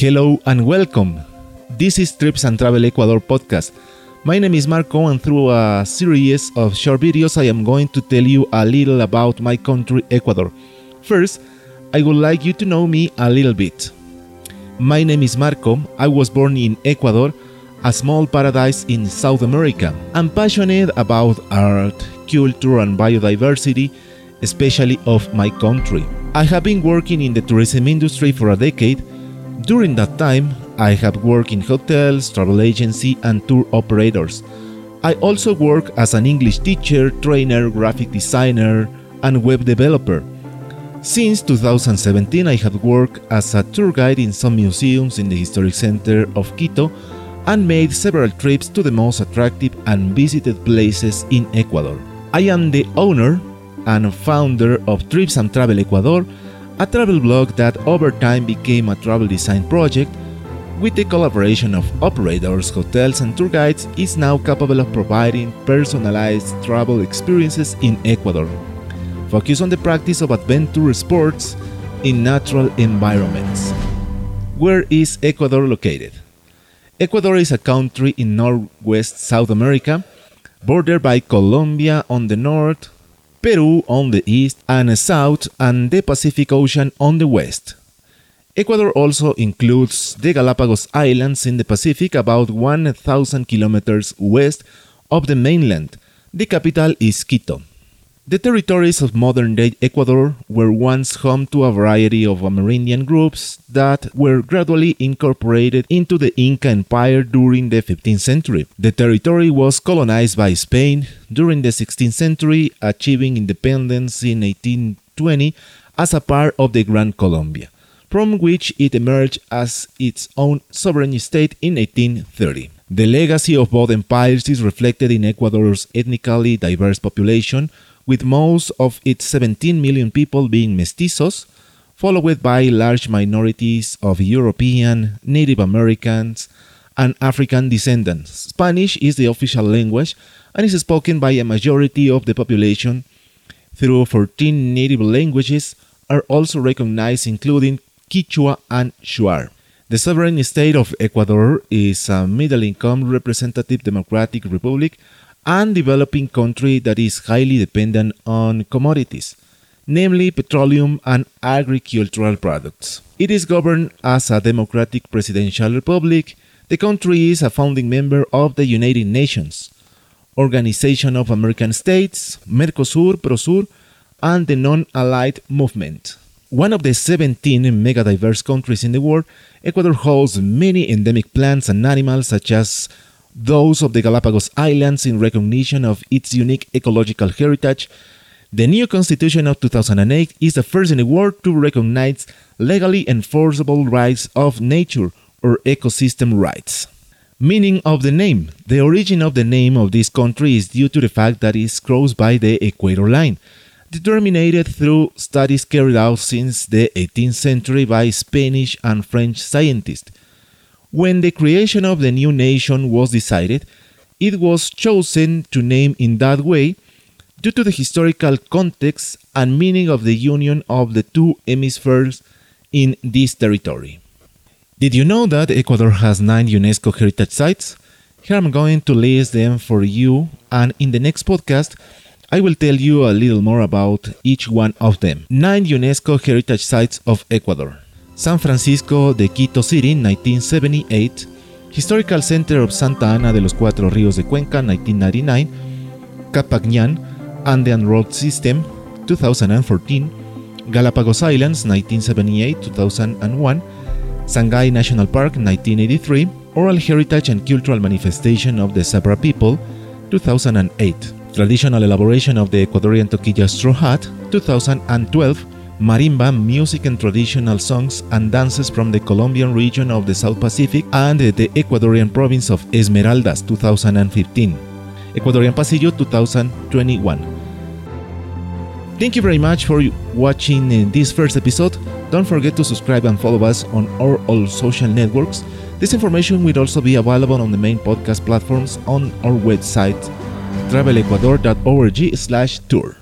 Hello and welcome. This is Trips and Travel Ecuador podcast. My name is Marco, and through a series of short videos, I am going to tell you a little about my country, Ecuador. First, I would like you to know me a little bit. My name is Marco. I was born in Ecuador, a small paradise in South America. I'm passionate about art, culture, and biodiversity, especially of my country. I have been working in the tourism industry for a decade during that time, I have worked in hotels, travel agency, and tour operators. I also work as an English teacher, trainer, graphic designer, and web developer. Since 2017, I have worked as a tour guide in some museums in the historic center of Quito and made several trips to the most attractive and visited places in Ecuador. I am the owner and founder of Trips and Travel Ecuador a travel blog that over time became a travel design project with the collaboration of operators, hotels, and tour guides, is now capable of providing personalized travel experiences in Ecuador. Focus on the practice of adventure sports in natural environments. Where is Ecuador located? Ecuador is a country in northwest South America, bordered by Colombia on the north, Peru on the east and south, and the Pacific Ocean on the west. Ecuador also includes the Galapagos Islands in the Pacific, about 1,000 kilometers west of the mainland. The capital is Quito. The territories of modern day Ecuador were once home to a variety of Amerindian groups that were gradually incorporated into the Inca Empire during the 15th century. The territory was colonized by Spain during the 16th century, achieving independence in 1820 as a part of the Gran Colombia, from which it emerged as its own sovereign state in 1830. The legacy of both empires is reflected in Ecuador's ethnically diverse population with most of its 17 million people being mestizos, followed by large minorities of European, Native Americans, and African descendants. Spanish is the official language and is spoken by a majority of the population. Through 14 native languages are also recognized, including Quichua and Shuar. The sovereign state of Ecuador is a middle income representative democratic republic and developing country that is highly dependent on commodities, namely petroleum and agricultural products. It is governed as a democratic presidential republic. The country is a founding member of the United Nations, Organization of American States, Mercosur, Prosur, and the Non-Aligned Movement. One of the 17 mega-diverse countries in the world, Ecuador holds many endemic plants and animals such as those of the Galapagos Islands in recognition of its unique ecological heritage. The new constitution of 2008 is the first in the world to recognize legally enforceable rights of nature or ecosystem rights. Meaning of the name The origin of the name of this country is due to the fact that it is crossed by the equator line, determined through studies carried out since the 18th century by Spanish and French scientists when the creation of the new nation was decided, it was chosen to name in that way due to the historical context and meaning of the union of the two hemispheres in this territory. Did you know that Ecuador has nine UNESCO heritage sites? Here I'm going to list them for you, and in the next podcast, I will tell you a little more about each one of them. Nine UNESCO heritage sites of Ecuador. San Francisco de Quito City, 1978, Historical Center of Santa Ana de los Cuatro Ríos de Cuenca, 1999, Qhapaq Ñan, Andean Road System, 2014, Galapagos Islands, 1978-2001, Sangay National Park, 1983, Oral Heritage and Cultural Manifestation of the Zápara People, 2008, Traditional Elaboration of the Ecuadorian Toquilla Straw Hat, 2012, marimba, music and traditional songs and dances from the Colombian region of the South Pacific and the Ecuadorian province of Esmeraldas 2015. Ecuadorian Pasillo 2021. Thank you very much for watching uh, this first episode. Don't forget to subscribe and follow us on our all social networks. This information will also be available on the main podcast platforms on our website travelecuador.org/tour.